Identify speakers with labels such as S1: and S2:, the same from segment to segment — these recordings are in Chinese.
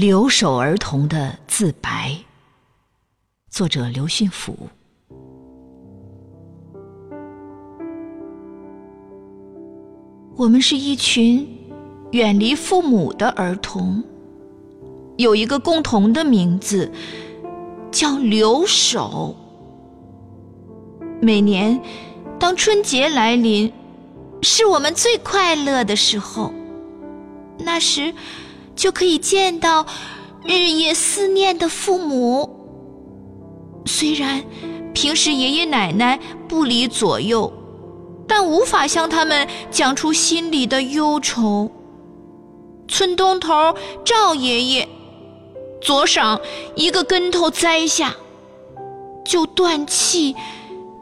S1: 留守儿童的自白，作者刘训甫。我们是一群远离父母的儿童，有一个共同的名字，叫留守。每年当春节来临，是我们最快乐的时候。那时就可以见到日夜思念的父母。虽然平时爷爷奶奶不离左右。但无法向他们讲出心里的忧愁。村东头赵爷爷左晌一个跟头栽下，就断气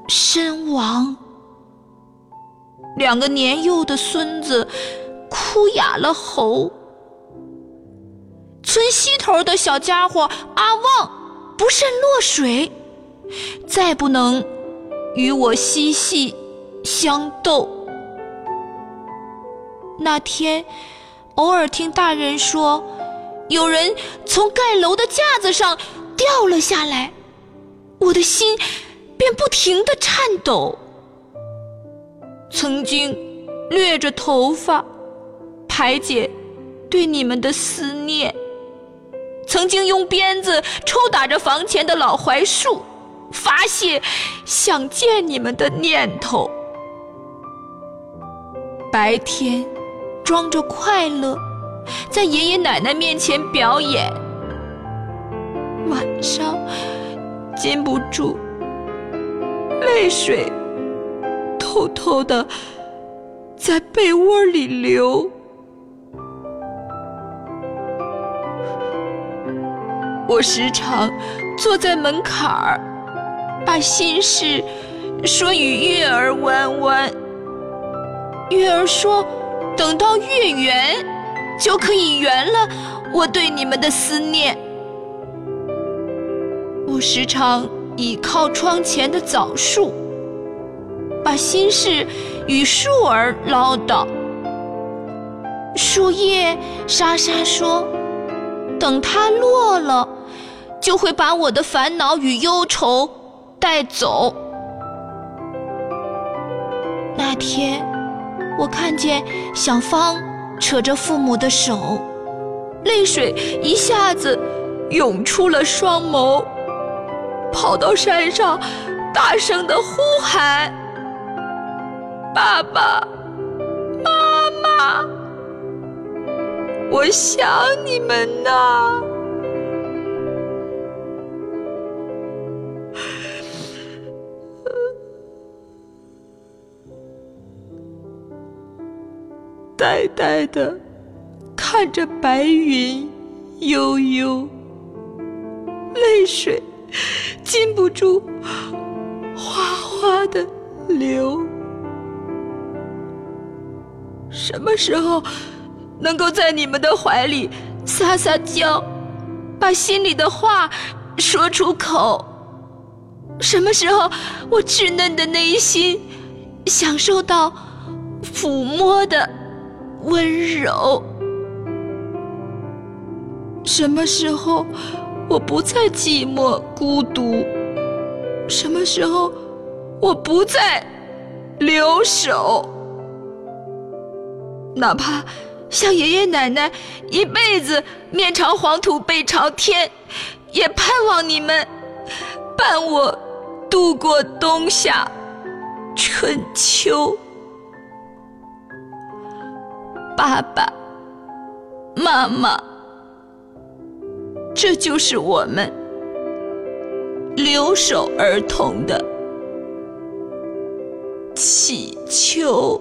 S1: 身亡。两个年幼的孙子哭哑了喉。村西头的小家伙阿旺不慎落水，再不能与我嬉戏。相斗。那天，偶尔听大人说，有人从盖楼的架子上掉了下来，我的心便不停的颤抖。曾经，掠着头发排解对你们的思念；曾经用鞭子抽打着房前的老槐树，发泄想见你们的念头。白天，装着快乐，在爷爷奶奶面前表演；晚上，禁不住泪水，偷偷的在被窝里流。我时常坐在门槛儿，把心事说与月儿弯弯。月儿说：“等到月圆，就可以圆了我对你们的思念。”我时常倚靠窗前的枣树，把心事与树儿唠叨。树叶沙沙说：“等它落了，就会把我的烦恼与忧愁带走。”那天。我看见小芳扯着父母的手，泪水一下子涌出了双眸，跑到山上，大声的呼喊：“爸爸妈妈，我想你们呐！”呆呆的看着白云悠悠，泪水禁不住哗哗的流。什么时候能够在你们的怀里撒撒娇，把心里的话说出口？什么时候我稚嫩的内心享受到抚摸的？温柔。什么时候我不再寂寞孤独？什么时候我不再留守？哪怕像爷爷奶奶一辈子面朝黄土背朝天，也盼望你们伴我度过冬夏春秋。爸爸妈妈，这就是我们留守儿童的祈求。